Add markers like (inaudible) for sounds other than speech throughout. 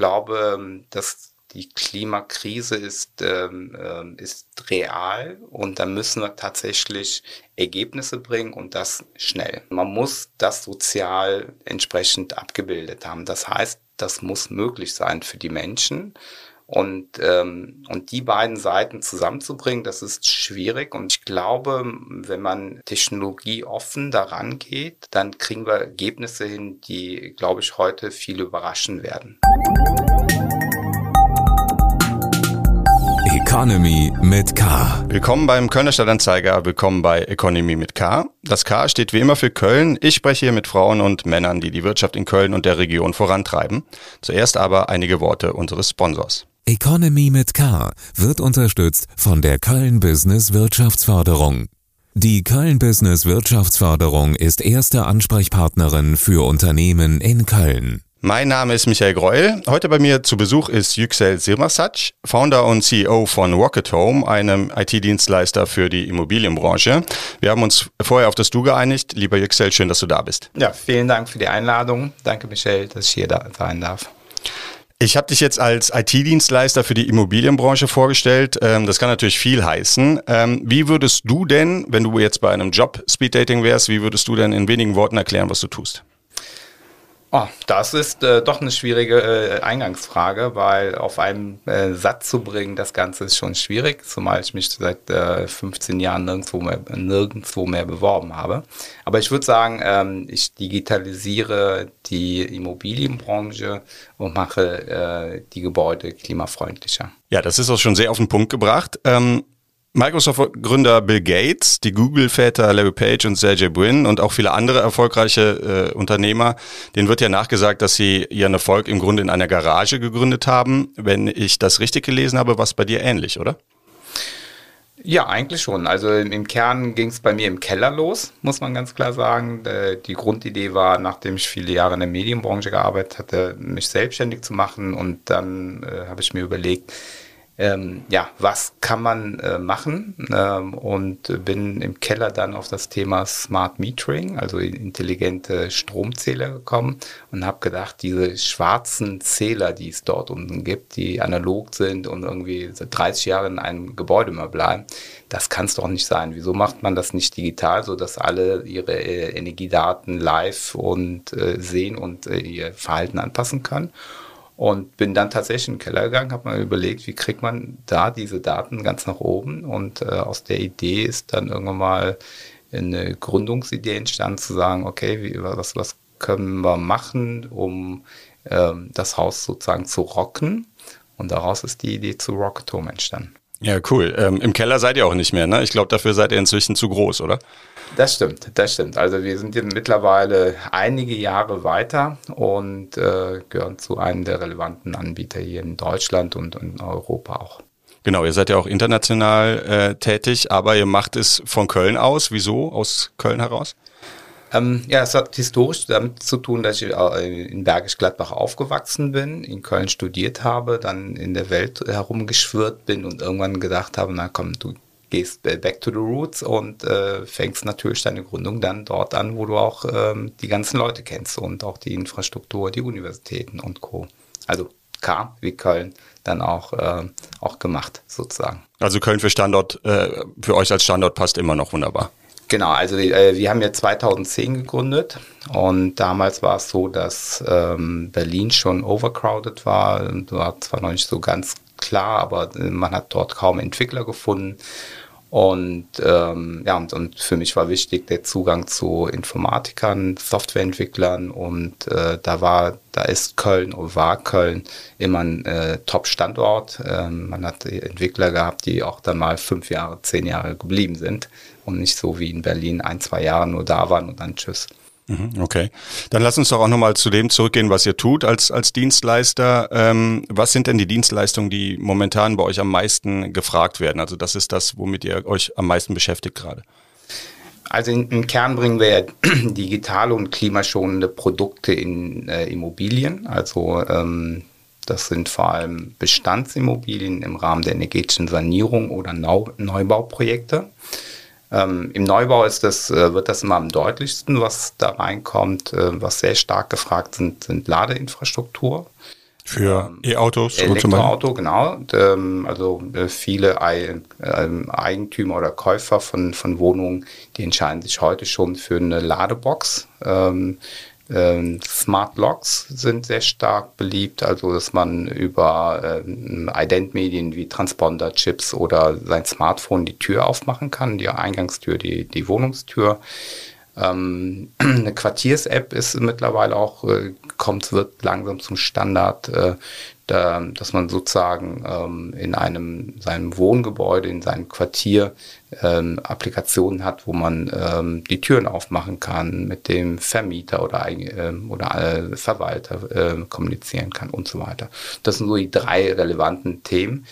glaube, dass die Klimakrise ist, ähm, ähm, ist real und da müssen wir tatsächlich Ergebnisse bringen und das schnell. Man muss das sozial entsprechend abgebildet haben. Das heißt, das muss möglich sein für die Menschen. Und, ähm, und die beiden Seiten zusammenzubringen, das ist schwierig. Und ich glaube, wenn man technologieoffen daran geht, dann kriegen wir Ergebnisse hin, die, glaube ich, heute viele überraschen werden. Economy mit K. Willkommen beim Kölner Stadtanzeiger, willkommen bei Economy mit K. Das K steht wie immer für Köln. Ich spreche hier mit Frauen und Männern, die die Wirtschaft in Köln und der Region vorantreiben. Zuerst aber einige Worte unseres Sponsors. Economy mit K wird unterstützt von der Köln Business Wirtschaftsförderung. Die Köln Business Wirtschaftsförderung ist erste Ansprechpartnerin für Unternehmen in Köln. Mein Name ist Michael Greuel. Heute bei mir zu Besuch ist Yüksel Silmasac, Founder und CEO von Rocket Home, einem IT-Dienstleister für die Immobilienbranche. Wir haben uns vorher auf das Du geeinigt. Lieber Yüksel, schön, dass du da bist. Ja, vielen Dank für die Einladung. Danke, Michael, dass ich hier da sein darf. Ich habe dich jetzt als IT-Dienstleister für die Immobilienbranche vorgestellt. Ähm, das kann natürlich viel heißen. Ähm, wie würdest du denn, wenn du jetzt bei einem Job Speed Dating wärst, wie würdest du denn in wenigen Worten erklären, was du tust? Oh, das ist äh, doch eine schwierige äh, Eingangsfrage, weil auf einen äh, Satz zu bringen, das Ganze ist schon schwierig, zumal ich mich seit 15 äh, Jahren nirgendwo mehr, nirgendwo mehr beworben habe. Aber ich würde sagen, ähm, ich digitalisiere die Immobilienbranche und mache äh, die Gebäude klimafreundlicher. Ja, das ist auch schon sehr auf den Punkt gebracht. Ähm Microsoft-Gründer Bill Gates, die Google-Väter Larry Page und Sergey Brin und auch viele andere erfolgreiche äh, Unternehmer, denen wird ja nachgesagt, dass sie ihren Erfolg im Grunde in einer Garage gegründet haben. Wenn ich das richtig gelesen habe, war es bei dir ähnlich, oder? Ja, eigentlich schon. Also im Kern ging es bei mir im Keller los, muss man ganz klar sagen. Äh, die Grundidee war, nachdem ich viele Jahre in der Medienbranche gearbeitet hatte, mich selbstständig zu machen. Und dann äh, habe ich mir überlegt, ähm, ja, was kann man äh, machen? Ähm, und bin im Keller dann auf das Thema Smart Metering, also intelligente Stromzähler gekommen und habe gedacht, diese schwarzen Zähler, die es dort unten gibt, die analog sind und irgendwie seit 30 Jahren in einem Gebäude mehr bleiben, das kann es doch nicht sein. Wieso macht man das nicht digital, so dass alle ihre äh, Energiedaten live und äh, sehen und äh, ihr Verhalten anpassen können? Und bin dann tatsächlich in den Keller gegangen, habe mal überlegt, wie kriegt man da diese Daten ganz nach oben. Und äh, aus der Idee ist dann irgendwann mal eine Gründungsidee entstanden, zu sagen, okay, wie, was, was können wir machen, um ähm, das Haus sozusagen zu rocken. Und daraus ist die Idee zu Rocket Home entstanden. Ja, cool. Ähm, Im Keller seid ihr auch nicht mehr, ne? Ich glaube, dafür seid ihr inzwischen zu groß, oder? Das stimmt, das stimmt. Also wir sind jetzt mittlerweile einige Jahre weiter und äh, gehören zu einem der relevanten Anbieter hier in Deutschland und in Europa auch. Genau, ihr seid ja auch international äh, tätig, aber ihr macht es von Köln aus. Wieso aus Köln heraus? Ähm, ja, es hat historisch damit zu tun, dass ich äh, in Bergisch Gladbach aufgewachsen bin, in Köln studiert habe, dann in der Welt herumgeschwirrt bin und irgendwann gedacht habe, na komm, du gehst back to the roots und äh, fängst natürlich deine Gründung dann dort an, wo du auch ähm, die ganzen Leute kennst und auch die Infrastruktur, die Universitäten und Co. Also K wie Köln dann auch, äh, auch gemacht sozusagen. Also Köln für Standort, äh, für euch als Standort passt immer noch wunderbar. Genau, also äh, wir haben ja 2010 gegründet und damals war es so, dass ähm, Berlin schon overcrowded war. War zwar noch nicht so ganz klar, aber äh, man hat dort kaum Entwickler gefunden. Und ähm, ja, und, und für mich war wichtig der Zugang zu Informatikern, Softwareentwicklern und äh, da war, da ist Köln oder war Köln immer ein äh, Top-Standort. Ähm, man hat Entwickler gehabt, die auch dann mal fünf Jahre, zehn Jahre geblieben sind und nicht so wie in Berlin ein, zwei Jahre nur da waren und dann tschüss. Mhm, okay. Dann lass uns doch auch nochmal zu dem zurückgehen, was ihr tut als, als Dienstleister. Ähm, was sind denn die Dienstleistungen, die momentan bei euch am meisten gefragt werden? Also das ist das, womit ihr euch am meisten beschäftigt gerade. Also im Kern bringen wir (clears throat) digitale und klimaschonende Produkte in äh, Immobilien. Also ähm, das sind vor allem Bestandsimmobilien im Rahmen der energetischen Sanierung oder Neubauprojekte. Ähm, Im Neubau ist das, äh, wird das immer am deutlichsten, was da reinkommt. Äh, was sehr stark gefragt sind, sind Ladeinfrastruktur. Für ähm, E-Autos? Elektroauto, genau. Ähm, also äh, viele ähm, Eigentümer oder Käufer von, von Wohnungen, die entscheiden sich heute schon für eine Ladebox. Smart Locks sind sehr stark beliebt, also dass man über Ident-Medien wie Transponder, Chips oder sein Smartphone die Tür aufmachen kann, die Eingangstür, die, die Wohnungstür. Ähm, (clears throat) eine Quartiers-App ist mittlerweile auch, äh, kommt, wird langsam zum Standard, äh, da, dass man sozusagen ähm, in einem, seinem Wohngebäude, in seinem Quartier ähm, Applikationen hat, wo man ähm, die Türen aufmachen kann, mit dem Vermieter oder, äh, oder Verwalter äh, kommunizieren kann und so weiter. Das sind so die drei relevanten Themen.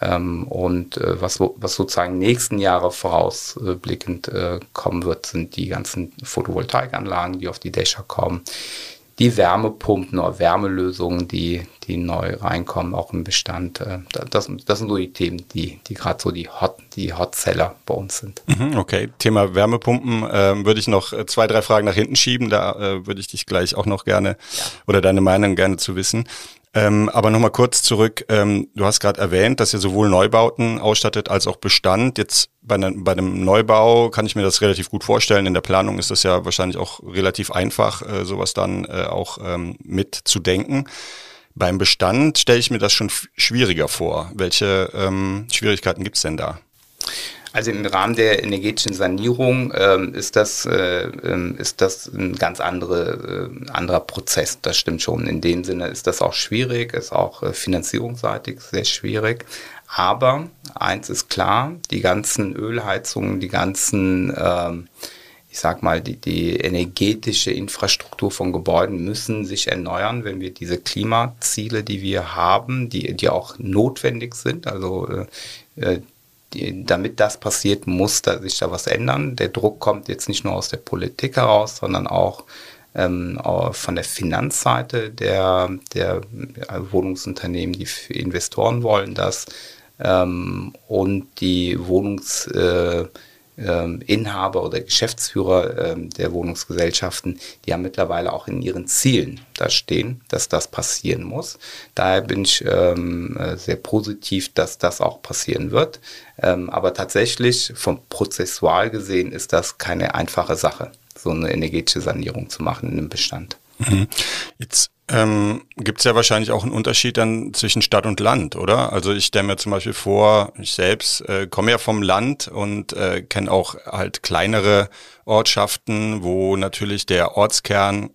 Ähm, und äh, was, was sozusagen nächsten Jahre vorausblickend äh, kommen wird, sind die ganzen Photovoltaikanlagen, die auf die Dächer kommen, die Wärmepumpen oder Wärmelösungen, die, die neu reinkommen, auch im Bestand. Äh, das, das sind so die Themen, die, die gerade so die Hot, die Hotseller bei uns sind. Mhm, okay, Thema Wärmepumpen äh, würde ich noch äh, zwei, drei Fragen nach hinten schieben. Da äh, würde ich dich gleich auch noch gerne ja. oder deine Meinung gerne zu wissen. Ähm, aber nochmal kurz zurück. Ähm, du hast gerade erwähnt, dass ihr sowohl Neubauten ausstattet als auch Bestand. Jetzt bei, ne, bei einem Neubau kann ich mir das relativ gut vorstellen. In der Planung ist das ja wahrscheinlich auch relativ einfach, äh, sowas dann äh, auch ähm, mitzudenken. Beim Bestand stelle ich mir das schon schwieriger vor. Welche ähm, Schwierigkeiten gibt's denn da? Also im Rahmen der energetischen Sanierung ähm, ist, das, äh, ähm, ist das ein ganz andere, äh, anderer Prozess. Das stimmt schon. In dem Sinne ist das auch schwierig, ist auch äh, finanzierungsseitig sehr schwierig. Aber eins ist klar, die ganzen Ölheizungen, die ganzen, ähm, ich sag mal, die, die energetische Infrastruktur von Gebäuden müssen sich erneuern, wenn wir diese Klimaziele, die wir haben, die, die auch notwendig sind, also äh, äh die, damit das passiert, muss da sich da was ändern. Der Druck kommt jetzt nicht nur aus der Politik heraus, sondern auch ähm, von der Finanzseite der, der Wohnungsunternehmen, die Investoren wollen das. Ähm, und die Wohnungs... Äh, Inhaber oder Geschäftsführer ähm, der Wohnungsgesellschaften, die haben mittlerweile auch in ihren Zielen da stehen, dass das passieren muss. Daher bin ich ähm, äh, sehr positiv, dass das auch passieren wird. Ähm, aber tatsächlich, vom Prozessual gesehen, ist das keine einfache Sache, so eine energetische Sanierung zu machen in einem Bestand. Mhm. Jetzt ähm, Gibt es ja wahrscheinlich auch einen Unterschied dann zwischen Stadt und Land, oder? Also ich stelle mir zum Beispiel vor, ich selbst äh, komme ja vom Land und äh, kenne auch halt kleinere Ortschaften, wo natürlich der Ortskern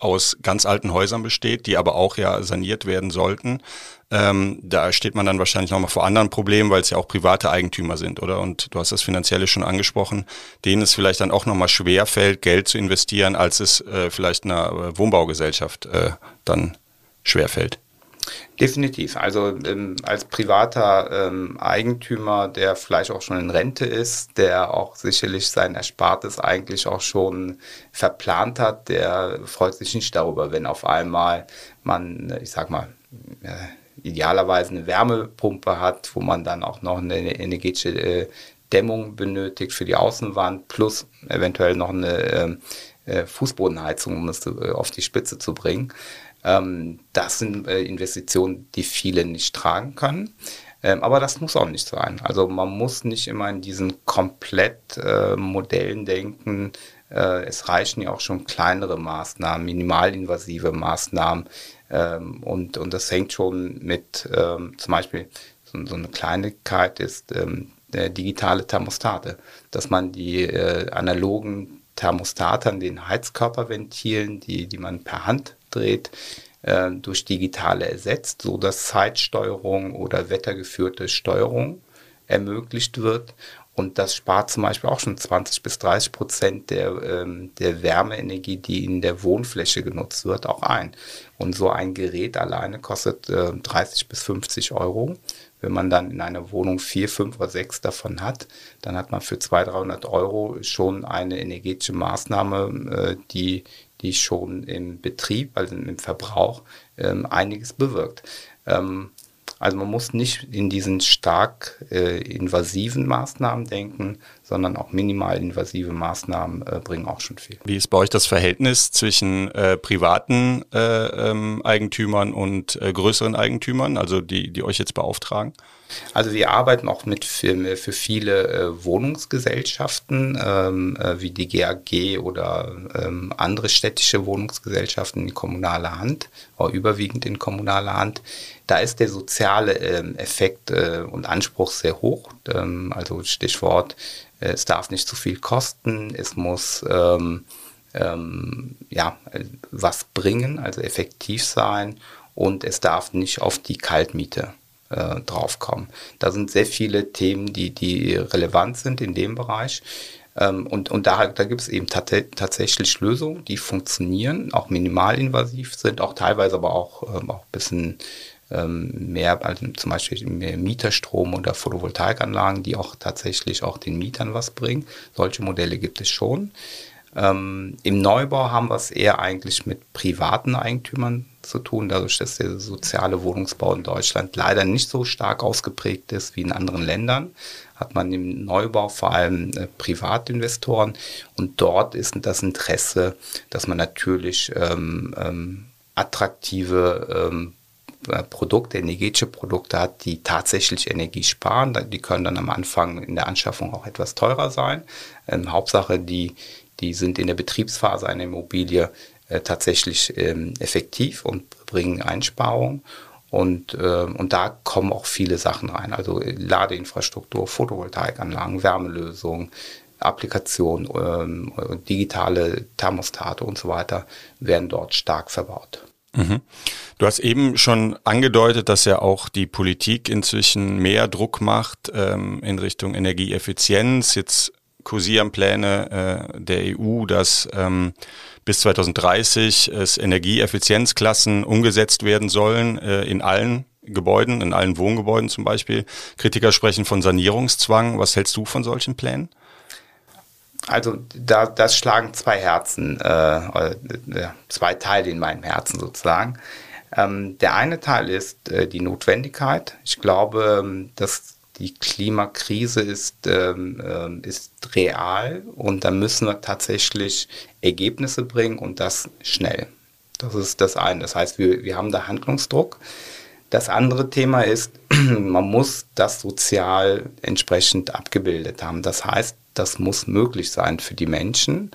aus ganz alten Häusern besteht, die aber auch ja saniert werden sollten. Ähm, da steht man dann wahrscheinlich nochmal vor anderen Problemen, weil es ja auch private Eigentümer sind, oder? Und du hast das Finanzielle schon angesprochen, denen es vielleicht dann auch nochmal schwer fällt, Geld zu investieren, als es äh, vielleicht einer Wohnbaugesellschaft äh, dann schwer fällt. Definitiv. Also ähm, als privater ähm, Eigentümer, der vielleicht auch schon in Rente ist, der auch sicherlich sein Erspartes eigentlich auch schon verplant hat, der freut sich nicht darüber, wenn auf einmal man, ich sag mal, äh, idealerweise eine Wärmepumpe hat, wo man dann auch noch eine energetische äh, Dämmung benötigt für die Außenwand, plus eventuell noch eine ähm, äh, Fußbodenheizung, um es äh, auf die Spitze zu bringen. Ähm, das sind Investitionen, die viele nicht tragen können. Ähm, aber das muss auch nicht sein. Also man muss nicht immer in diesen Komplettmodellen äh, denken. Es reichen ja auch schon kleinere Maßnahmen, minimalinvasive Maßnahmen. Ähm, und, und das hängt schon mit ähm, zum Beispiel so, so, eine Kleinigkeit ist ähm, digitale Thermostate, dass man die äh, analogen Thermostate an den Heizkörperventilen, die, die man per Hand dreht, äh, durch digitale ersetzt, so dass Zeitsteuerung oder wettergeführte Steuerung ermöglicht wird. Und das spart zum Beispiel auch schon 20 bis 30 Prozent der, ähm, der Wärmeenergie, die in der Wohnfläche genutzt wird, auch ein. Und so ein Gerät alleine kostet äh, 30 bis 50 Euro. Wenn man dann in einer Wohnung vier, fünf oder sechs davon hat, dann hat man für 200, 300 Euro schon eine energetische Maßnahme, äh, die, die schon im Betrieb, also im Verbrauch, ähm, einiges bewirkt. Ähm, Also man muss nicht in diesen stark äh, invasiven Maßnahmen denken, sondern auch minimal invasive Maßnahmen äh, bringen auch schon viel. Wie ist bei euch das Verhältnis zwischen äh, privaten äh, ähm, Eigentümern und äh, größeren Eigentümern, also die, die euch jetzt beauftragen? Also wir arbeiten auch mit für, für viele äh, Wohnungsgesellschaften ähm, äh, wie die GAG oder ähm, andere städtische Wohnungsgesellschaften in kommunaler Hand, oder überwiegend in kommunaler Hand. Da ist der soziale ähm, Effekt äh, und Anspruch sehr hoch. Ähm, also Stichwort, äh, es darf nicht zu viel kosten, es muss ähm, ähm, ja, was bringen, also effektiv sein und es darf nicht auf die Kaltmiete äh, draufkommen. Da sind sehr viele Themen, die, die relevant sind in dem Bereich. Ähm, und, und da, da gibt es eben tat tatsächlich Lösungen, die funktionieren, auch minimalinvasiv sind, auch teilweise aber auch, ähm, auch ein bisschen ähm, mehr, also zum Beispiel mehr Mieterstrom oder Photovoltaikanlagen, die auch tatsächlich auch den Mietern was bringen. Solche Modelle gibt es schon. Ähm, Im Neubau haben wir es eher eigentlich mit privaten Eigentümern zu tun, dadurch, dass der soziale Wohnungsbau in Deutschland leider nicht so stark ausgeprägt ist wie in anderen Ländern, hat man im Neubau vor allem äh, Privatinvestoren und dort ist das Interesse, dass man natürlich ähm, ähm, attraktive ähm, äh, Produkte, energetische Produkte hat, die tatsächlich Energie sparen. Die können dann am Anfang in der Anschaffung auch etwas teurer sein. Ähm, Hauptsache, die, die sind in der Betriebsphase einer Immobilie tatsächlich ähm, effektiv und bringen Einsparungen. Und, äh, und da kommen auch viele Sachen rein. Also Ladeinfrastruktur, Photovoltaikanlagen, Wärmelösungen, Applikationen, ähm, digitale Thermostate und so weiter werden dort stark verbaut. Mhm. Du hast eben schon angedeutet, dass ja auch die Politik inzwischen mehr Druck macht ähm, in Richtung Energieeffizienz. Jetzt kursieren Pläne äh, der EU, dass ähm, bis 2030 es Energieeffizienzklassen umgesetzt werden sollen äh, in allen Gebäuden, in allen Wohngebäuden zum Beispiel. Kritiker sprechen von Sanierungszwang. Was hältst du von solchen Plänen? Also da das schlagen zwei Herzen, äh, zwei Teile in meinem Herzen sozusagen. Ähm, der eine Teil ist äh, die Notwendigkeit. Ich glaube, dass die Klimakrise ist, ähm, ähm, ist real und da müssen wir tatsächlich Ergebnisse bringen und das schnell. Das ist das eine. Das heißt, wir, wir haben da Handlungsdruck. Das andere Thema ist, (clears throat) man muss das sozial entsprechend abgebildet haben. Das heißt, das muss möglich sein für die Menschen.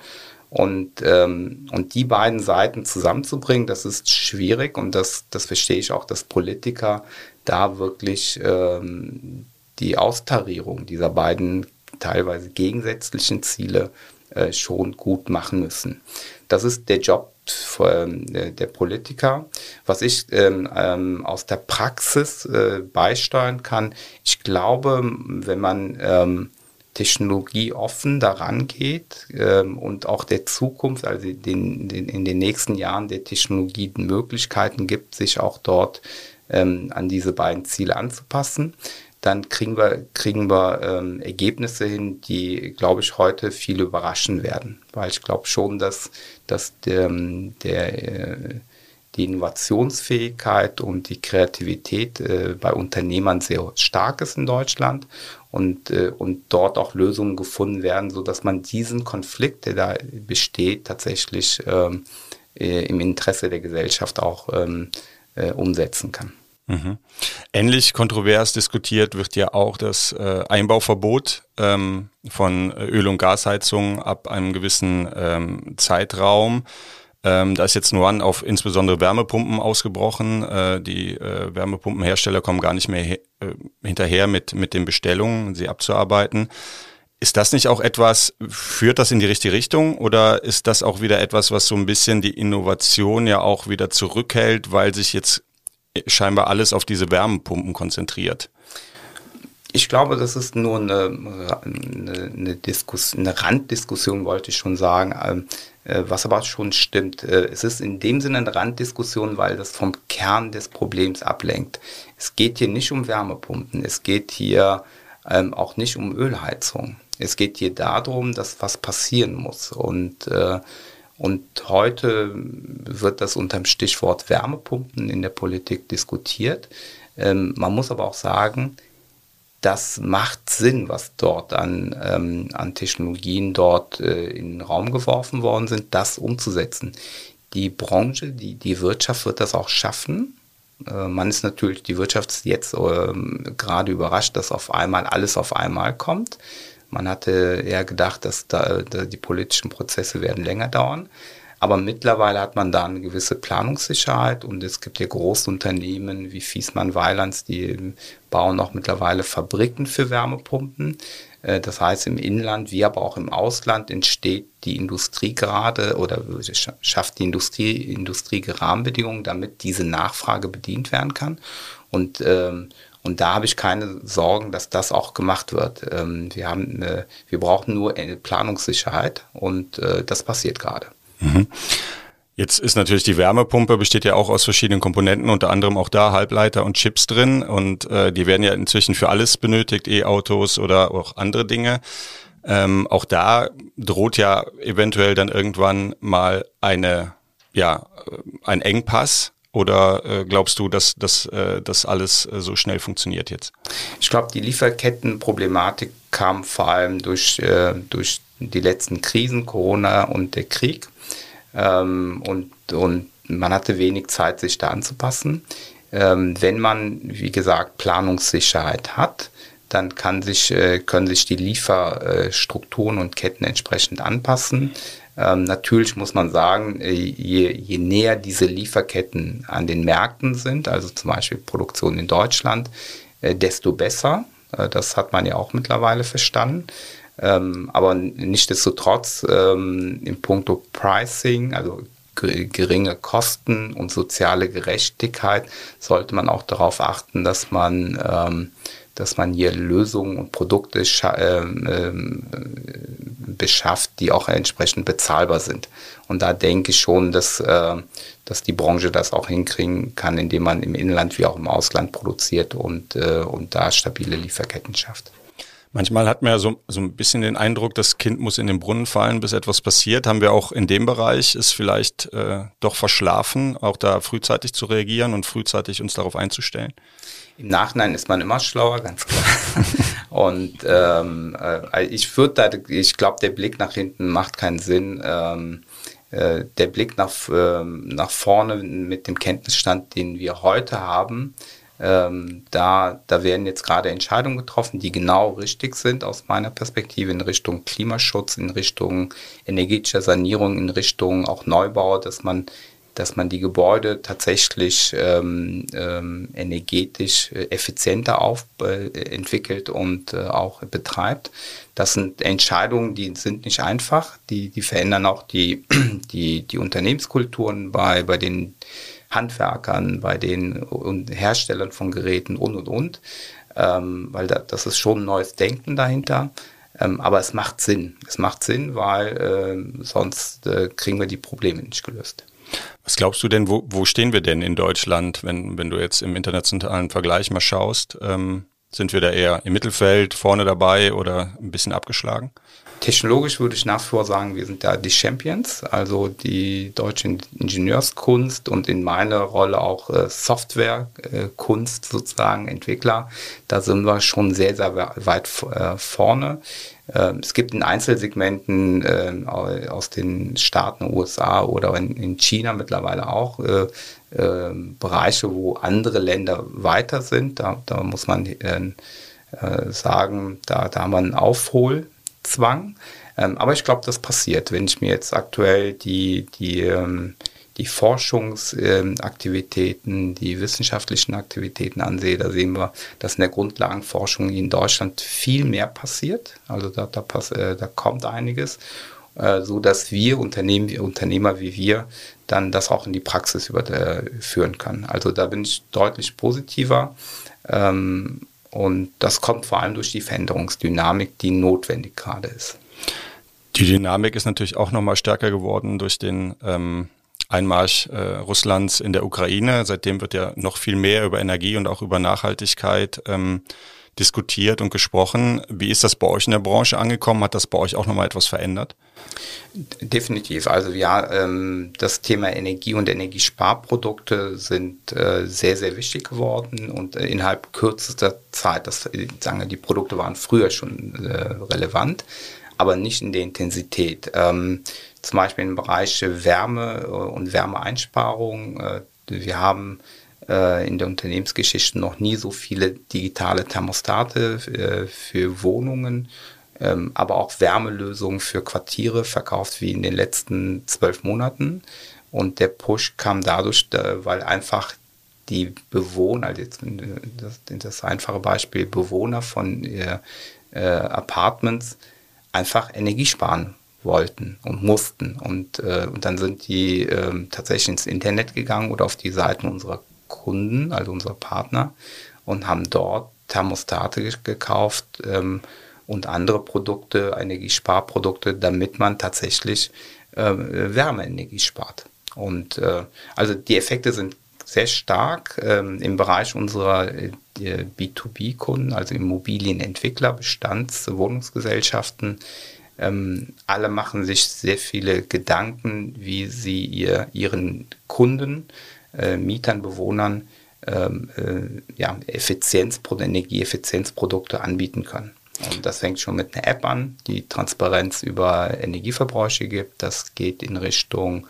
Und, ähm, und die beiden Seiten zusammenzubringen, das ist schwierig und das, das verstehe ich auch, dass Politiker da wirklich ähm, die Austarierung dieser beiden teilweise gegensätzlichen Ziele äh, schon gut machen müssen. Das ist der Job ähm, der Politiker. Was ich ähm, ähm, aus der Praxis äh, beisteuern kann, ich glaube, wenn man ähm, technologieoffen daran geht ähm, und auch der Zukunft, also den, den, in den nächsten Jahren der Technologie Möglichkeiten gibt, sich auch dort ähm, an diese beiden Ziele anzupassen, dann kriegen wir, kriegen wir ähm, Ergebnisse hin, die, glaube ich, heute viele überraschen werden. Weil ich glaube schon, dass, dass der, der, äh, die Innovationsfähigkeit und die Kreativität äh, bei Unternehmern sehr stark ist in Deutschland und, äh, und dort auch Lösungen gefunden werden, sodass man diesen Konflikt, der da besteht, tatsächlich ähm, äh, im Interesse der Gesellschaft auch ähm, äh, umsetzen kann. Mhm. Ähnlich kontrovers diskutiert wird ja auch das äh, Einbauverbot ähm, von Öl- und Gasheizungen ab einem gewissen ähm, Zeitraum. Ähm, da ist jetzt nur an auf insbesondere Wärmepumpen ausgebrochen. Äh, die äh, Wärmepumpenhersteller kommen gar nicht mehr äh, hinterher mit, mit den Bestellungen, sie abzuarbeiten. Ist das nicht auch etwas, führt das in die richtige Richtung oder ist das auch wieder etwas, was so ein bisschen die Innovation ja auch wieder zurückhält, weil sich jetzt scheinbar alles auf diese Wärmepumpen konzentriert. Ich glaube, das ist nur eine, eine, eine, Diskus, eine Randdiskussion, wollte ich schon sagen, ähm, äh, was aber schon stimmt. Äh, es ist in dem Sinne eine Randdiskussion, weil das vom Kern des Problems ablenkt. Es geht hier nicht um Wärmepumpen, es geht hier ähm, auch nicht um Ölheizung. Es geht hier darum, dass was passieren muss. Und, äh, Und heute wird das unter dem Stichwort Wärmepumpen in der Politik diskutiert. Ähm, man muss aber auch sagen, das macht Sinn, was dort an, ähm, an Technologien dort äh, in den Raum geworfen worden sind, das umzusetzen. Die Branche, die, die Wirtschaft wird das auch schaffen. Äh, man ist natürlich, die Wirtschaft ist jetzt äh, gerade überrascht, dass auf einmal alles auf einmal kommt. Man hatte eher gedacht, dass da, da die politischen Prozesse werden länger dauern. Aber mittlerweile hat man da eine gewisse Planungssicherheit und es gibt ja große Unternehmen wie Fiesmann Weilands, die bauen auch mittlerweile Fabriken für Wärmepumpen. Äh, das heißt, im Inland wie aber auch im Ausland entsteht die Industrie gerade oder schafft die Industrie, Industrie Rahmenbedingungen, damit diese Nachfrage bedient werden kann. Und ähm, und da habe ich keine Sorgen, dass das auch gemacht wird. Ähm, wir, haben eine, wir brauchen nur Planungssicherheit und äh, das passiert gerade. Mhm. Jetzt ist natürlich die Wärmepumpe, besteht ja auch aus verschiedenen Komponenten, unter anderem auch da Halbleiter und Chips drin. Und äh, die werden ja inzwischen für alles benötigt, E-Autos oder auch andere Dinge. Ähm, auch da droht ja eventuell dann irgendwann mal eine, ja, ein Engpass. Oder äh, glaubst du, dass, dass äh, das alles äh, so schnell funktioniert jetzt? Ich glaube, die Lieferkettenproblematik kam vor allem durch, äh, durch die letzten Krisen, Corona und der Krieg. Ähm, und, und man hatte wenig Zeit, sich da anzupassen. Ähm, wenn man, wie gesagt, Planungssicherheit hat, dann kann sich, äh, können sich die Lieferstrukturen und Ketten entsprechend anpassen. Ähm, natürlich muss man sagen, äh, je, je näher diese Lieferketten an den Märkten sind, also zum Beispiel Produktion in Deutschland, äh, desto besser. Äh, das hat man ja auch mittlerweile verstanden. Ähm, aber nichtsdestotrotz ähm, im Punkto Pricing, also geringe Kosten und soziale Gerechtigkeit, sollte man auch darauf achten, dass man ähm, dass man hier Lösungen und Produkte äh, äh, beschafft, die auch entsprechend bezahlbar sind. Und da denke ich schon, dass, äh, dass die Branche das auch hinkriegen kann, indem man im Inland wie auch im Ausland produziert und, äh, und da stabile Lieferketten schafft. Manchmal hat man ja so, so ein bisschen den Eindruck, das Kind muss in den Brunnen fallen, bis etwas passiert. Haben wir auch in dem Bereich es vielleicht äh, doch verschlafen, auch da frühzeitig zu reagieren und frühzeitig uns darauf einzustellen? Im Nachhinein ist man immer schlauer, ganz klar. (laughs) Und ähm, äh, ich würde da, ich glaube, der Blick nach hinten macht keinen Sinn. Ähm, äh, der Blick nach, äh, nach vorne mit dem Kenntnisstand, den wir heute haben, ähm, da, da werden jetzt gerade Entscheidungen getroffen, die genau richtig sind aus meiner Perspektive in Richtung Klimaschutz, in Richtung energetischer Sanierung, in Richtung auch Neubau, dass man dass man die Gebäude tatsächlich ähm, ähm, energetisch äh, effizienter auf, äh, entwickelt und äh, auch betreibt. Das sind Entscheidungen, die sind nicht einfach, die, die verändern auch die, (clears throat) die, die Unternehmenskulturen bei, bei den Handwerkern, bei den Herstellern von Geräten und und und, ähm, weil da, das ist schon ein neues Denken dahinter. Ähm, aber es macht Sinn. Es macht Sinn, weil äh, sonst äh, kriegen wir die Probleme nicht gelöst. Was glaubst du denn, wo, wo stehen wir denn in Deutschland, wenn, wenn du jetzt im internationalen Vergleich mal schaust? Ähm, sind wir da eher im Mittelfeld, vorne dabei oder ein bisschen abgeschlagen? Technologisch würde ich nach wie vor sagen, wir sind da die Champions, also die deutsche Ingenieurskunst und in meiner Rolle auch äh, Softwarekunst äh, sozusagen, Entwickler. Da sind wir schon sehr, sehr weit äh, vorne. Ähm, es gibt in Einzelsegmenten äh, aus den Staaten USA oder in, in China mittlerweile auch äh, äh, Bereiche, wo andere Länder weiter sind. Da, da muss man äh, äh, sagen, da, da haben wir einen Aufholzwang. Ähm, aber ich glaube, das passiert. Wenn ich mir jetzt aktuell die, die ähm, die Forschungsaktivitäten, die wissenschaftlichen Aktivitäten ansehe, da sehen wir, dass in der Grundlagenforschung in Deutschland viel mehr passiert. Also da, da, pass, äh, da kommt einiges, äh, so dass wir Unternehmen, Unternehmer wie wir dann das auch in die Praxis überführen äh, können. Also da bin ich deutlich positiver. Ähm, und das kommt vor allem durch die Veränderungsdynamik, die notwendig gerade ist. Die Dynamik ist natürlich auch nochmal stärker geworden durch den ähm, Einmarsch äh, Russlands in der Ukraine. Seitdem wird ja noch viel mehr über Energie und auch über Nachhaltigkeit ähm, diskutiert und gesprochen. Wie ist das bei euch in der Branche angekommen? Hat das bei euch auch nochmal etwas verändert? Definitiv. Also ja, ähm, das Thema Energie und Energiesparprodukte sind äh, sehr, sehr wichtig geworden und äh, innerhalb kürzester Zeit, das äh, sagen wir, die Produkte waren früher schon relevant, aber nicht in der Intensität. Ähm, zum Beispiel im Bereich Wärme und Wärmeeinsparung. Wir haben in der Unternehmensgeschichte noch nie so viele digitale Thermostate für Wohnungen ähm, aber auch Wärmelösungen für Quartiere verkauft wie in den letzten zwölf Monaten. Und der Push kam dadurch, weil einfach die Bewohner, das, das einfache Beispiel, Bewohner von äh, äh, Apartments einfach Energie sparen wollten und mussten. Und, äh, und dann sind die äh, tatsächlich ins Internet gegangen oder auf die Seiten unserer Kunden, also unserer Partner, und haben dort Thermostate gekauft, ähm, und andere Produkte, Energiesparprodukte, damit man tatsächlich äh, Wärmeenergie spart. Und äh, also die Effekte sind sehr stark ähm, im Bereich unserer äh, B2B-Kunden, also Immobilienentwickler, Bestands-, Wohnungsgesellschaften. Ähm, alle machen sich sehr viele Gedanken, wie sie ihr, ihren Kunden, äh, Mietern, Bewohnern ähm, äh, ja, Effizienz, Energieeffizienzprodukte anbieten können. Und das fängt schon mit einer App an, die Transparenz über Energieverbräuche gibt. Das geht in Richtung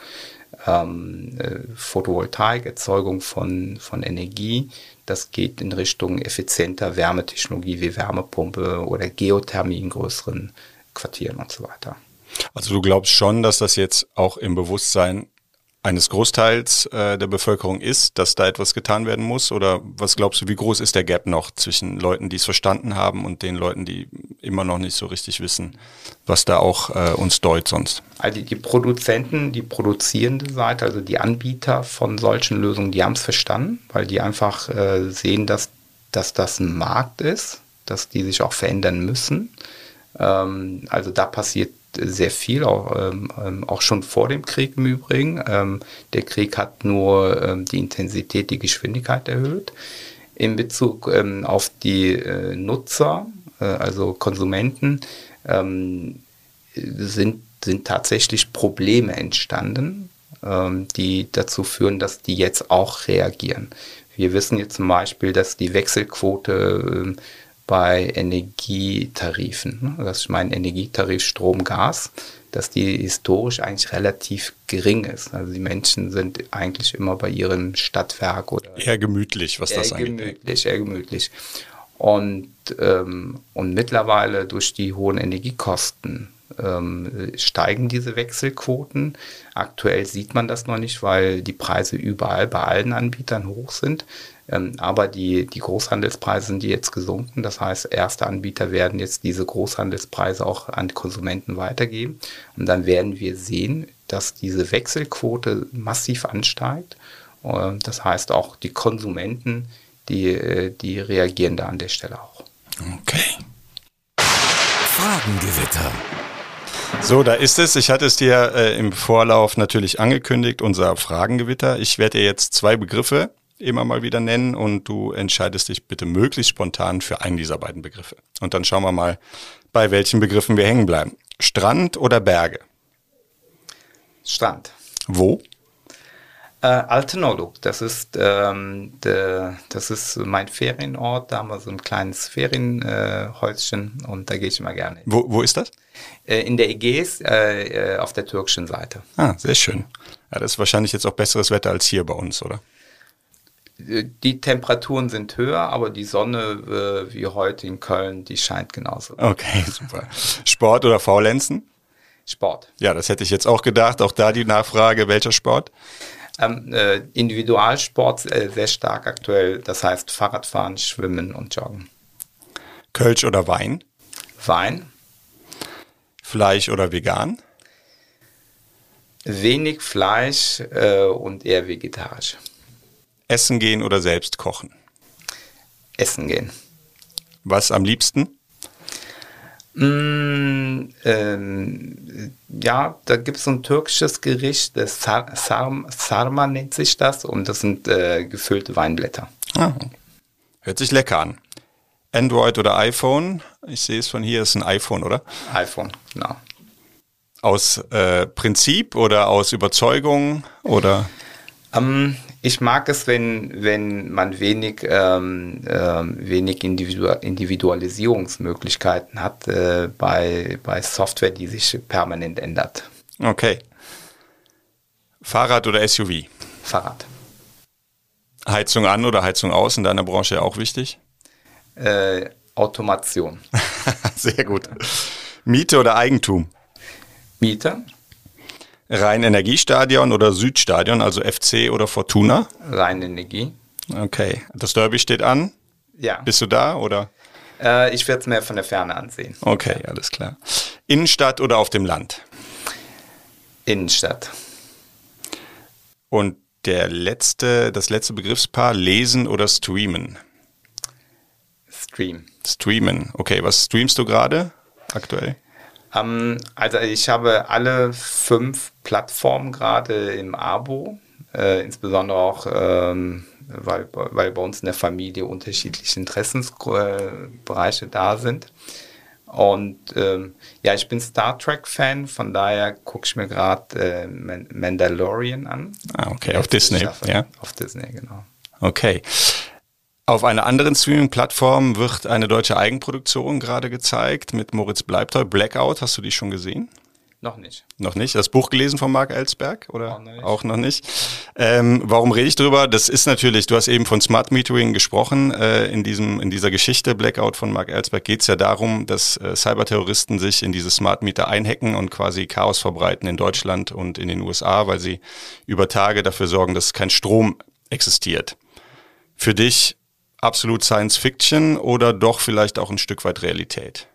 ähm, äh, Photovoltaik, Erzeugung von, von Energie. Das geht in Richtung effizienter Wärmetechnologie wie Wärmepumpe oder Geothermie in größeren Quartieren und so weiter. Also du glaubst schon, dass das jetzt auch im Bewusstsein eines Großteils äh, der Bevölkerung ist, dass da etwas getan werden muss? Oder was glaubst du, wie groß ist der Gap noch zwischen Leuten, die es verstanden haben und den Leuten, die immer noch nicht so richtig wissen, was da auch äh, uns deut sonst? Also die Produzenten, die produzierende Seite, also die Anbieter von solchen Lösungen, die haben es verstanden, weil die einfach äh, sehen, dass, dass das ein Markt ist, dass die sich auch verändern müssen. Ähm, also da passiert sehr viel, auch, ähm, ähm, auch schon vor dem Krieg im Übrigen. Ähm, der Krieg hat nur ähm, die Intensität, die Geschwindigkeit erhöht. In Bezug ähm, auf die äh, Nutzer, äh, also Konsumenten, ähm, sind, sind tatsächlich Probleme entstanden, die dazu führen, dass die jetzt auch reagieren. Wir wissen jetzt zum Beispiel, dass die Wechselquote bei Energietarifen. Ne? Das ist mein Energietarif Strom, Gas, dass die historisch eigentlich relativ gering ist. Also die Menschen sind eigentlich immer bei ihrem Stadtwerk oder eher gemütlich, was das angeht. Gemütlich, eher gemütlich. Und, ähm, und mittlerweile durch die hohen Energiekosten ähm, steigen diese Wechselquoten. Aktuell sieht man das noch nicht, weil die Preise überall bei allen Anbietern hoch sind. Ähm, aber die, die Großhandelspreise sind jetzt gesunken. Das heißt, erste Anbieter werden jetzt diese Großhandelspreise auch an die Konsumenten weitergeben. Und dann werden wir sehen, dass diese Wechselquote massiv ansteigt. Das heißt, auch die Konsumenten, die, äh, die reagieren da an der Stelle auch. Okay. Fragengewitter. So, da ist es. Ich hatte es dir äh, im Vorlauf natürlich angekündigt, unser Fragengewitter. Ich werde dir jetzt zwei Begriffe immer mal wieder nennen und du entscheidest dich bitte möglichst spontan für einen dieser beiden Begriffe. Und dann schauen wir mal, bei welchen Begriffen wir hängen bleiben. Strand oder Berge? Strand. Wo? Äh, Altenolog, das ist, ähm, de, das ist mein Ferienort. Da haben wir so ein kleines Ferienhäuschen äh, und da gehe ich immer gerne. Wo, wo ist das? Äh, in der Ägäis äh, äh, auf der türkischen Seite. Ah, sehr schön. Ja, das ist wahrscheinlich jetzt auch besseres Wetter als hier bei uns, oder? Die Temperaturen sind höher, aber die Sonne, äh, wie heute in Köln, die scheint genauso. Okay, (laughs) super. Sport oder Faulenzen? Sport. Ja, das hätte ich jetzt auch gedacht. Auch da die Nachfrage, welcher Sport? Ähm, äh, Individualsport äh, sehr stark aktuell. Das heißt Fahrradfahren, Schwimmen und Joggen. Kölsch oder Wein? Wein. Fleisch oder vegan? Wenig Fleisch äh, und eher vegetarisch. Essen gehen oder selbst kochen? Essen gehen. Was am liebsten? Mm, ähm, ja, da gibt es so ein türkisches Gericht, das Sar Sar Sarma nennt sich das, und das sind äh, gefüllte Weinblätter. Ah, hört sich lecker an. Android oder iPhone? Ich sehe es von hier, ist ein iPhone, oder? iPhone, genau. Aus äh, Prinzip oder aus Überzeugung oder? Ähm, ich mag es, wenn, wenn man wenig, ähm, äh, wenig Individu Individualisierungsmöglichkeiten hat äh, bei, bei Software, die sich permanent ändert. Okay. Fahrrad oder SUV? Fahrrad. Heizung an oder Heizung aus in deiner Branche auch wichtig? Äh, Automation. (laughs) Sehr gut. Miete oder Eigentum? Miete. Rhein Energiestadion oder Südstadion, also FC oder Fortuna? Rhein Energie. Okay. Das Derby steht an. Ja. Bist du da oder? Äh, ich werde es mir von der Ferne ansehen. Okay, alles klar. Innenstadt oder auf dem Land? Innenstadt. Und der letzte, das letzte Begriffspaar, lesen oder streamen? Stream. Streamen. Okay, was streamst du gerade aktuell? Ähm, also ich habe alle fünf Plattformen gerade im Abo, äh, insbesondere auch, ähm, weil, weil bei uns in der Familie unterschiedliche Interessensbereiche da sind. Und ähm, ja, ich bin Star Trek-Fan, von daher gucke ich mir gerade äh, Mandalorian an. Ah, okay, auf Disney, Staffel. ja. Auf Disney, genau. Okay. Auf einer anderen Streaming-Plattform wird eine deutsche Eigenproduktion gerade gezeigt mit Moritz Bleibtreu. Blackout, hast du die schon gesehen? Noch nicht. Noch nicht. Das Buch gelesen von Marc Ellsberg oder Auch noch nicht. auch noch nicht? Ähm, warum rede ich drüber? Das ist natürlich, du hast eben von Smart Metering gesprochen. Äh, in, diesem, in dieser Geschichte Blackout von Marc Ellsberg geht es ja darum, dass äh, Cyberterroristen sich in diese Smart Meter einhacken und quasi Chaos verbreiten in Deutschland und in den USA, weil sie über Tage dafür sorgen, dass kein Strom existiert. Für dich absolut Science Fiction oder doch vielleicht auch ein Stück weit Realität?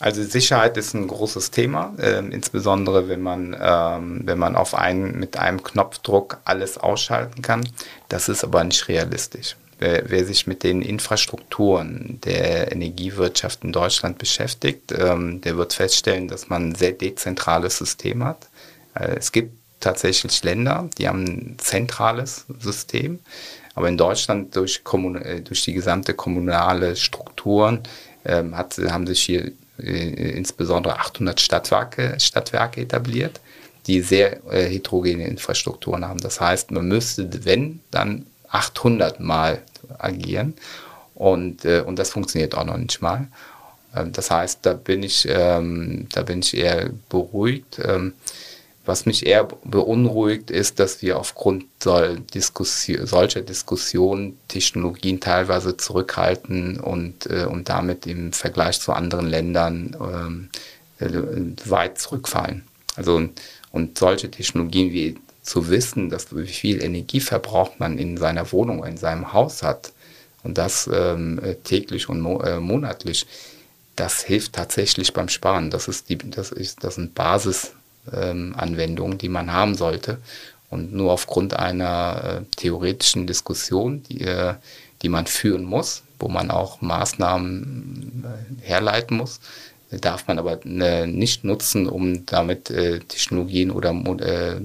Also Sicherheit ist ein großes Thema, ähm, insbesondere wenn man, ähm, wenn man auf einen, mit einem Knopfdruck alles ausschalten kann. Das ist aber nicht realistisch. Wer, wer sich mit den Infrastrukturen der Energiewirtschaft in Deutschland beschäftigt, ähm, der wird feststellen, dass man ein sehr dezentrales System hat. Äh, es gibt tatsächlich Länder, die haben ein zentrales System, aber in Deutschland durch, äh, durch die gesamte kommunale Strukturen ähm, hat, haben sich hier äh, insbesondere 800 Stadtwerke, Stadtwerke etabliert, die sehr äh, heterogene Infrastrukturen haben. Das heißt, man müsste, wenn, dann 800 Mal agieren und, äh, und das funktioniert auch noch nicht mal. Ähm, das heißt, da bin ich, ähm, da bin ich eher beruhigt. Was mich eher beunruhigt, ist, dass wir aufgrund Diskussion, solcher Diskussionen Technologien teilweise zurückhalten und, äh, und damit im Vergleich zu anderen Ländern ähm, äh, weit zurückfallen. Also und solche Technologien wie zu wissen, dass wie viel Energieverbrauch man in seiner Wohnung, in seinem Haus hat und das ähm, täglich und mo äh, monatlich, das hilft tatsächlich beim Sparen. Das ist die, das ist, das sind Basis ähm, Anwendungen, die man haben sollte. Und nur aufgrund einer äh, theoretischen Diskussion, die, äh, die man führen muss, wo man auch Maßnahmen äh, herleiten muss, darf man aber äh, nicht nutzen, um damit äh, Technologien oder äh,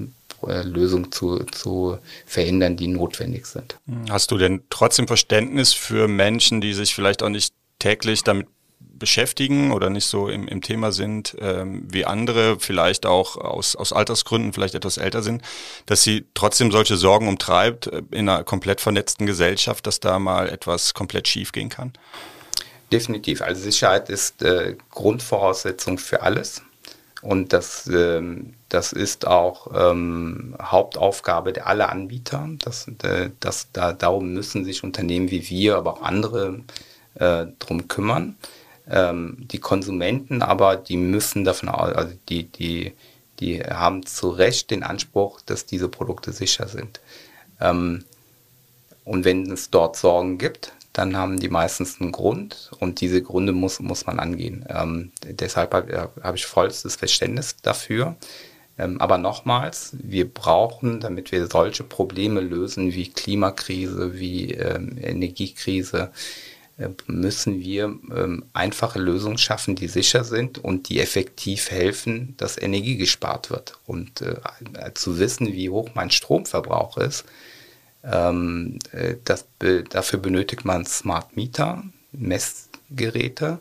Lösungen zu, zu verhindern, die notwendig sind. Hast du denn trotzdem Verständnis für Menschen, die sich vielleicht auch nicht täglich damit beschäftigen oder nicht so im, im Thema sind ähm, wie andere, vielleicht auch aus, aus Altersgründen, vielleicht etwas älter sind, dass sie trotzdem solche Sorgen umtreibt äh, in einer komplett vernetzten Gesellschaft, dass da mal etwas komplett schief gehen kann? Definitiv. Also Sicherheit ist äh, Grundvoraussetzung für alles. Und das, ähm, das ist auch ähm, Hauptaufgabe der aller Anbieter. Das, äh, das, da, darum müssen sich Unternehmen wie wir, aber auch andere äh, drum kümmern. Ähm, die Konsumenten aber, die müssen davon aus, also die, die, die haben zu Recht den Anspruch, dass diese Produkte sicher sind. Ähm, und wenn es dort Sorgen gibt, dann haben die meistens einen Grund und diese Gründe muss, muss man angehen. Ähm, deshalb habe hab ich vollstes Verständnis dafür. Ähm, aber nochmals, wir brauchen, damit wir solche Probleme lösen wie Klimakrise, wie ähm, Energiekrise, müssen wir ähm, einfache Lösungen schaffen, die sicher sind und die effektiv helfen, dass Energie gespart wird. Und äh, zu wissen, wie hoch mein Stromverbrauch ist, Ähm, äh, das, dafür benötigt man Smart Meter, Messgeräte.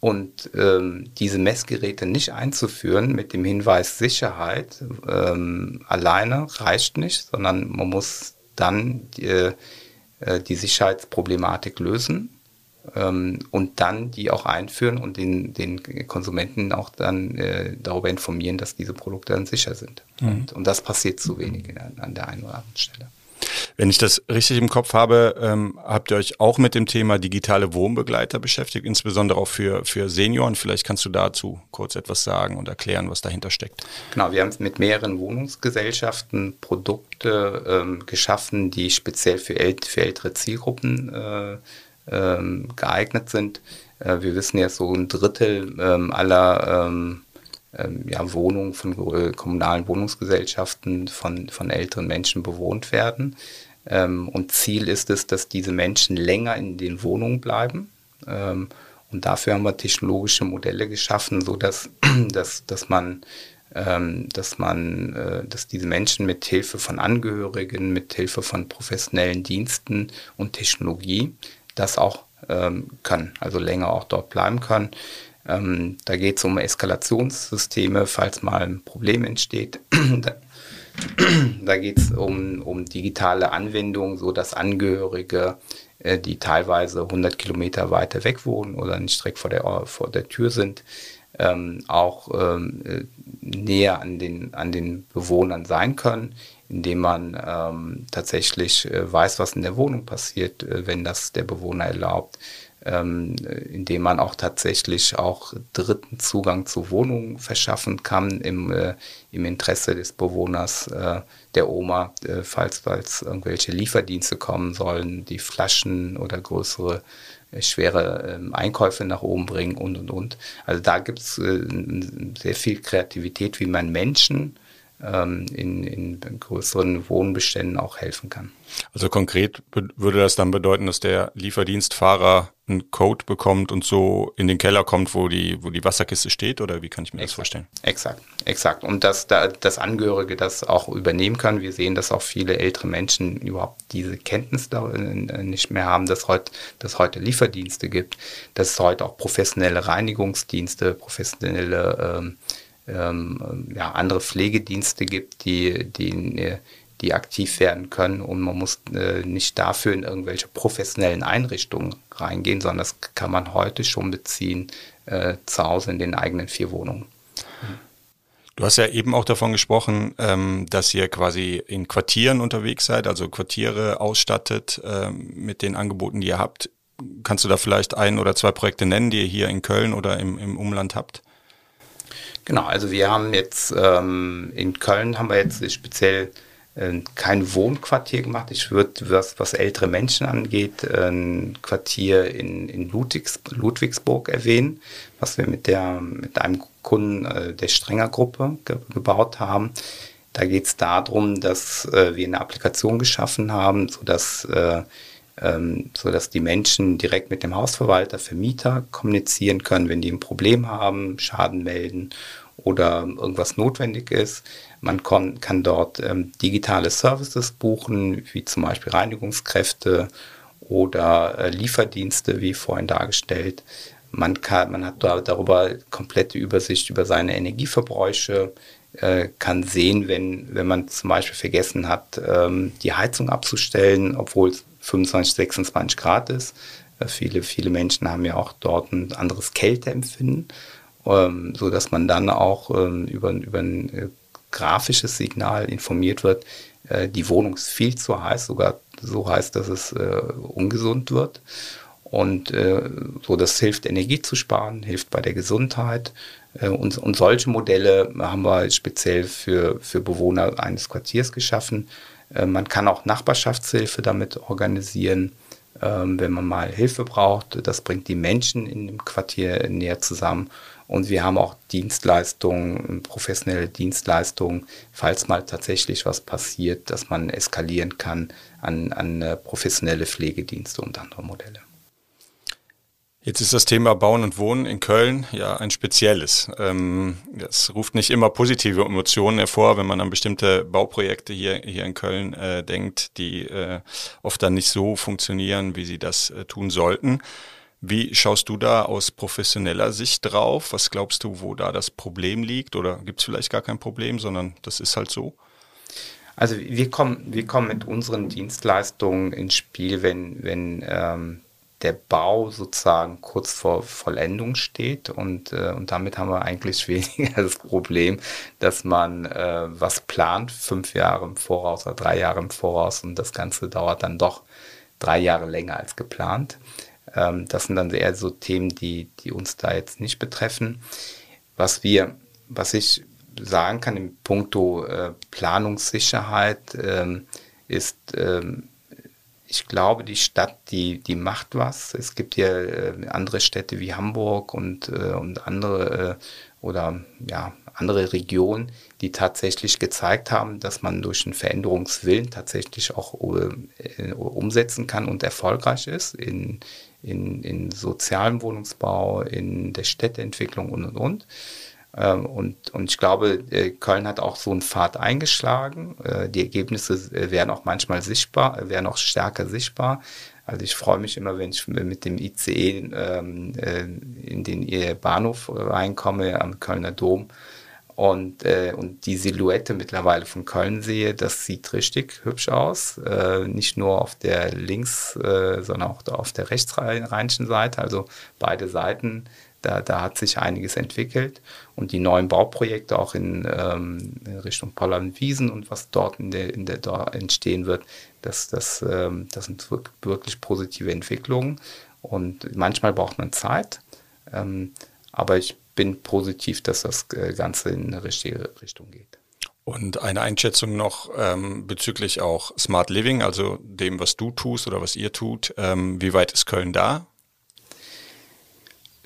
Und ähm, diese Messgeräte nicht einzuführen mit dem Hinweis Sicherheit ähm, alleine reicht nicht, sondern man muss dann die, äh, die Sicherheitsproblematik lösen ähm, und dann die auch einführen und den, den Konsumenten auch dann äh, darüber informieren, dass diese Produkte dann sicher sind. Mhm. Und, und, das passiert zu wenig der, an der einen oder anderen Stelle. Wenn ich das richtig im Kopf habe, ähm, habt ihr euch auch mit dem Thema digitale Wohnbegleiter beschäftigt, insbesondere auch für, für Senioren. Vielleicht kannst du dazu kurz etwas sagen und erklären, was dahinter steckt. Genau, wir haben mit mehreren Wohnungsgesellschaften Produkte ähm, geschaffen, die speziell für, ält für ältere Zielgruppen äh, ähm, geeignet sind. Äh, wir wissen ja, so ein Drittel ähm, aller ähm, ähm, ja, Wohnungen von äh, kommunalen Wohnungsgesellschaften von, von älteren Menschen bewohnt werden. Ähm, und Ziel ist es, dass diese Menschen länger in den Wohnungen bleiben. Ähm, und dafür haben wir technologische Modelle geschaffen, sodass (clears throat) dass, dass man dass man, äh, dass diese Menschen mit Hilfe von Angehörigen, mit Hilfe von professionellen Diensten und Technologie das auch ähm, können, also länger auch dort bleiben können. Ähm, da geht es um Eskalationssysteme, falls mal ein Problem entsteht. (clears throat) da, (clears throat) da geht es um, um digitale Anwendungen, so dass Angehörige, äh, die teilweise 100 Kilometer weiter weg wohnen oder nicht direkt vor der, vor der Tür sind, ähm, auch ähm, äh, näher an den, an den Bewohnern sein können, indem man ähm, tatsächlich äh, weiß, was in der Wohnung passiert, äh, wenn das der Bewohner erlaubt, ähm, indem man auch tatsächlich auch dritten Zugang zu Wohnungen verschaffen kann im, äh, im Interesse des Bewohners, äh, der Oma, äh, falls, falls irgendwelche Lieferdienste kommen sollen, die Flaschen oder größere äh, schwere ähm, Einkäufe nach oben bringen und und und. Also da gibt es sehr viel Kreativität, wie man Menschen in, in größeren Wohnbeständen auch helfen kann. Also konkret würde das dann bedeuten, dass der Lieferdienstfahrer einen Code bekommt und so in den Keller kommt, wo die, wo die Wasserkiste steht, oder wie kann ich mir exakt, das vorstellen? Exakt, exakt. Und dass da, das Angehörige das auch übernehmen können. Wir sehen, dass auch viele ältere Menschen überhaupt diese Kenntnis da äh, nicht mehr haben, dass heute, dass heute Lieferdienste gibt, dass es heute auch professionelle Reinigungsdienste, professionelle ähm, ähm, ja, andere Pflegedienste gibt, die, die, die aktiv werden können und man muss äh, nicht dafür in irgendwelche professionellen Einrichtungen reingehen, sondern das kann man heute schon beziehen äh, zu Hause in den eigenen vier Wohnungen. Du hast ja eben auch davon gesprochen, ähm, dass ihr quasi in Quartieren unterwegs seid, also Quartiere ausstattet ähm, mit den Angeboten, die ihr habt. Kannst du da vielleicht ein oder zwei Projekte nennen, die ihr hier in Köln oder im, im Umland habt? Genau, also wir haben jetzt ähm, in Köln haben wir jetzt speziell äh, kein Wohnquartier gemacht. Ich würde, was, was ältere Menschen angeht, ein Quartier in, in Ludwigs, Ludwigsburg erwähnen, was wir mit, der, mit einem Kunden äh, der Strenger-Gruppe ge gebaut haben. Da geht es darum, dass äh, wir eine Applikation geschaffen haben, sodass äh, ähm, so dass die Menschen direkt mit dem Hausverwalter, Vermieter kommunizieren können, wenn die ein Problem haben, Schaden melden oder irgendwas notwendig ist. Man kann, kann dort ähm, digitale Services buchen, wie zum Beispiel Reinigungskräfte oder äh, Lieferdienste, wie vorhin dargestellt. Man, kann, man hat da darüber komplette Übersicht über seine Energieverbräuche, äh, kann sehen, wenn, wenn man zum Beispiel vergessen hat, ähm, die Heizung abzustellen, obwohl es 25, 26 Grad ist. Äh, viele, viele Menschen haben ja auch dort ein anderes Kälteempfinden, ähm, so dass man dann auch ähm, über, über ein äh, grafisches Signal informiert wird, äh, die Wohnung ist viel zu heiß, sogar so heiß, dass es äh, ungesund wird. Und so, das hilft, Energie zu sparen, hilft bei der Gesundheit. Äh, und, und solche Modelle haben wir speziell für, für Bewohner eines Quartiers geschaffen. Äh, man kann auch Nachbarschaftshilfe damit organisieren, ähm, wenn man mal Hilfe braucht. Das bringt die Menschen in dem Quartier näher zusammen. Und wir haben auch Dienstleistungen, professionelle Dienstleistungen, falls mal tatsächlich was passiert, dass man eskalieren kann an, an äh, professionelle Pflegedienste und andere Modelle. Jetzt ist das Thema Bauen und Wohnen in Köln ja ein spezielles. Ähm, das ruft nicht immer positive Emotionen hervor, wenn man an bestimmte Bauprojekte hier, hier in Köln äh, denkt, die äh, oft dann nicht so funktionieren, wie sie das äh, tun sollten. Wie schaust du da aus professioneller Sicht drauf? Was glaubst du, wo da das Problem liegt? Oder gibt es vielleicht gar kein Problem, sondern das ist halt so? Also wir kommen, wir kommen mit unseren Dienstleistungen ins Spiel, wenn, wenn ähm, der Bau sozusagen kurz vor Vollendung steht und, äh, und damit haben wir eigentlich (laughs) weniger das Problem, dass man äh, was plant, fünf Jahre im Voraus oder drei Jahre im Voraus und das Ganze dauert dann doch drei Jahre länger als geplant. Ähm, das sind dann eher so Themen, die, die uns da jetzt nicht betreffen. Was wir, was ich sagen kann im Punkto äh, Planungssicherheit ähm, ist, ähm, ich glaube, die Stadt, die, die macht was. Es gibt ja äh, andere Städte wie Hamburg und, äh, und andere äh, oder ja, andere Regionen, die tatsächlich gezeigt haben, dass man durch einen Veränderungswillen tatsächlich auch äh, umsetzen kann und erfolgreich ist in, in, in sozialem Wohnungsbau, in der Städteentwicklung und und und. Ähm, und, und ich glaube, äh, Köln hat auch so einen Pfad eingeschlagen. Äh, die Ergebnisse äh, werden auch manchmal sichtbar, werden auch stärker sichtbar. Also ich freue mich immer, wenn ich mit dem ICE ähm, in den Bahnhof reinkomme am Kölner Dom und, und die Silhouette mittlerweile von Köln sehe, das sieht richtig hübsch aus. Nicht nur auf der links, sondern auch auf der rechtsrheinischen Seite. Also beide Seiten da, da hat sich einiges entwickelt und die neuen Bauprojekte auch in, ähm, in Richtung Pollern-Wiesen und was dort in der, in der da entstehen wird, das, das, ähm, das sind wirklich positive Entwicklungen und manchmal braucht man Zeit, ähm, aber ich bin positiv, dass das äh, Ganze in eine richtige Richtung geht. Und eine Einschätzung noch ähm, bezüglich auch Smart Living, also dem, was du tust oder was ihr tut. Ähm, wie weit ist Köln da?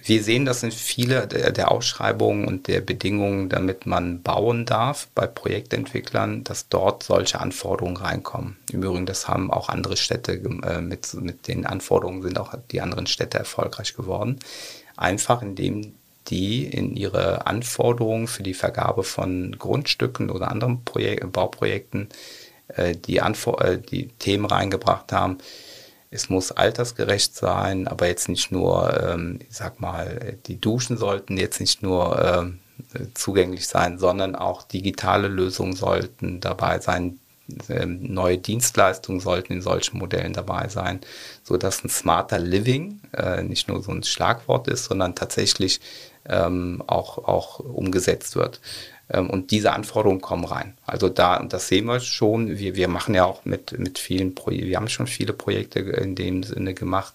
Wir sehen das in viele der Ausschreibungen und der Bedingungen, damit man bauen darf bei Projektentwicklern, dass dort solche Anforderungen reinkommen. Im Übrigen, das haben auch andere Städte äh, mit, mit den Anforderungen sind auch die anderen Städte erfolgreich geworden. Einfach indem die in ihre Anforderungen für die Vergabe von Grundstücken oder anderen Projek Bauprojekten äh, die, äh, die Themen reingebracht haben, es muss altersgerecht sein, aber jetzt nicht nur, ähm, ich sag mal, die Duschen sollten jetzt nicht nur ähm, zugänglich sein, sondern auch digitale Lösungen sollten dabei sein. Ähm, neue Dienstleistungen sollten in solchen Modellen dabei sein, so dass ein smarter Living äh, nicht nur so ein Schlagwort ist, sondern tatsächlich ähm, auch, auch umgesetzt wird. Ähm, und diese Anforderungen kommen rein. Also da, und das sehen wir schon, wir, wir machen ja auch mit, mit vielen Projekten, wir haben schon viele Projekte in dem Sinne gemacht,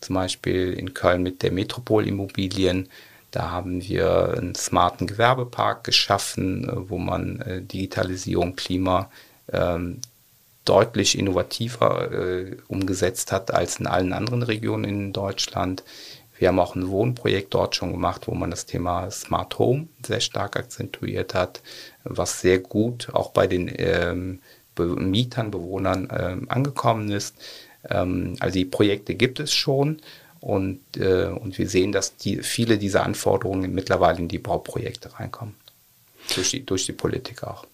zum Beispiel in Köln mit der Metropol Immobilien. Da haben wir einen smarten Gewerbepark geschaffen, äh, wo man äh, Digitalisierung, Klima ähm, deutlich innovativer äh, umgesetzt hat als in allen anderen Regionen in Deutschland. Wir haben auch ein Wohnprojekt dort schon gemacht, wo man das Thema Smart Home sehr stark akzentuiert hat, was sehr gut auch bei den ähm, Be Mietern, Bewohnern ähm, angekommen ist. Ähm, also die Projekte gibt es schon und, äh, und wir sehen, dass die, viele dieser Anforderungen mittlerweile in die Bauprojekte reinkommen. Durch die, durch die Politik auch.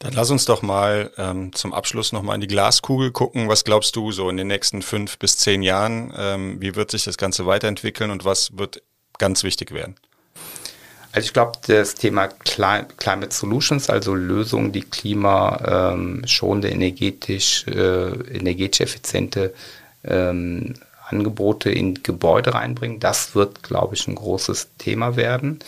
Dann lass uns doch mal ähm, zum Abschluss nochmal in die Glaskugel gucken. Was glaubst du so in den nächsten fünf bis zehn Jahren? Ähm, wie wird sich das Ganze weiterentwickeln und was wird ganz wichtig werden? Also ich glaube, das Thema Climate Solutions, also Lösungen, die klimaschonende, ähm, energetisch, äh, energetisch effiziente ähm, Angebote in Gebäude reinbringen, das wird, glaube ich, ein großes Thema werden.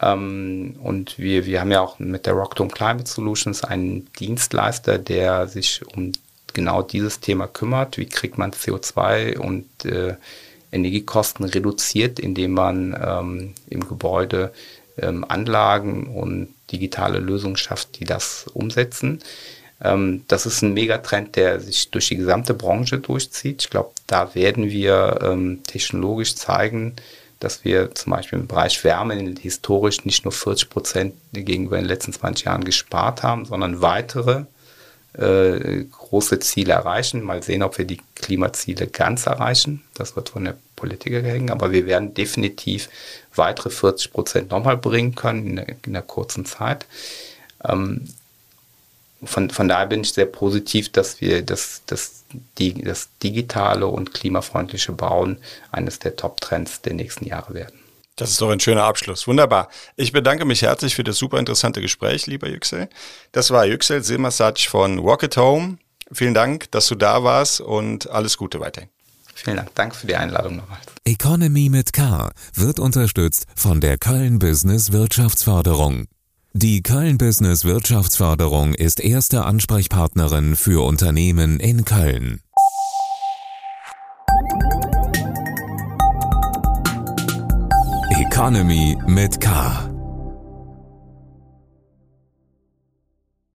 Ähm, und wir, wir haben ja auch mit der Rockdome Climate Solutions einen Dienstleister, der sich um genau dieses Thema kümmert. Wie kriegt man CO2 und äh, Energiekosten reduziert, indem man ähm, im Gebäude ähm, Anlagen und digitale Lösungen schafft, die das umsetzen. Ähm, das ist ein Megatrend, der sich durch die gesamte Branche durchzieht. Ich glaube, da werden wir ähm, technologisch zeigen, dass wir zum Beispiel im Bereich Wärme historisch nicht nur 40 Prozent gegenüber den letzten 20 Jahren gespart haben, sondern weitere äh, große Ziele erreichen. Mal sehen, ob wir die Klimaziele ganz erreichen. Das wird von der Politiker hängen, aber wir werden definitiv weitere 40 Prozent nochmal bringen können in der, in der kurzen Zeit. Ähm, von, von daher bin ich sehr positiv, dass wir das, das, die, das digitale und klimafreundliche Bauen eines der Top-Trends der nächsten Jahre werden. Das ist doch ein schöner Abschluss. Wunderbar. Ich bedanke mich herzlich für das super interessante Gespräch, lieber Yüksel. Das war Yüksel Silmasac von Walk at Home. Vielen Dank, dass du da warst und alles Gute weiterhin. Vielen Dank. Danke für die Einladung nochmals. Economy mit K wird unterstützt von der Köln Business Wirtschaftsförderung. Die Köln Business Wirtschaftsförderung ist erste Ansprechpartnerin für Unternehmen in Köln. Economy mit K.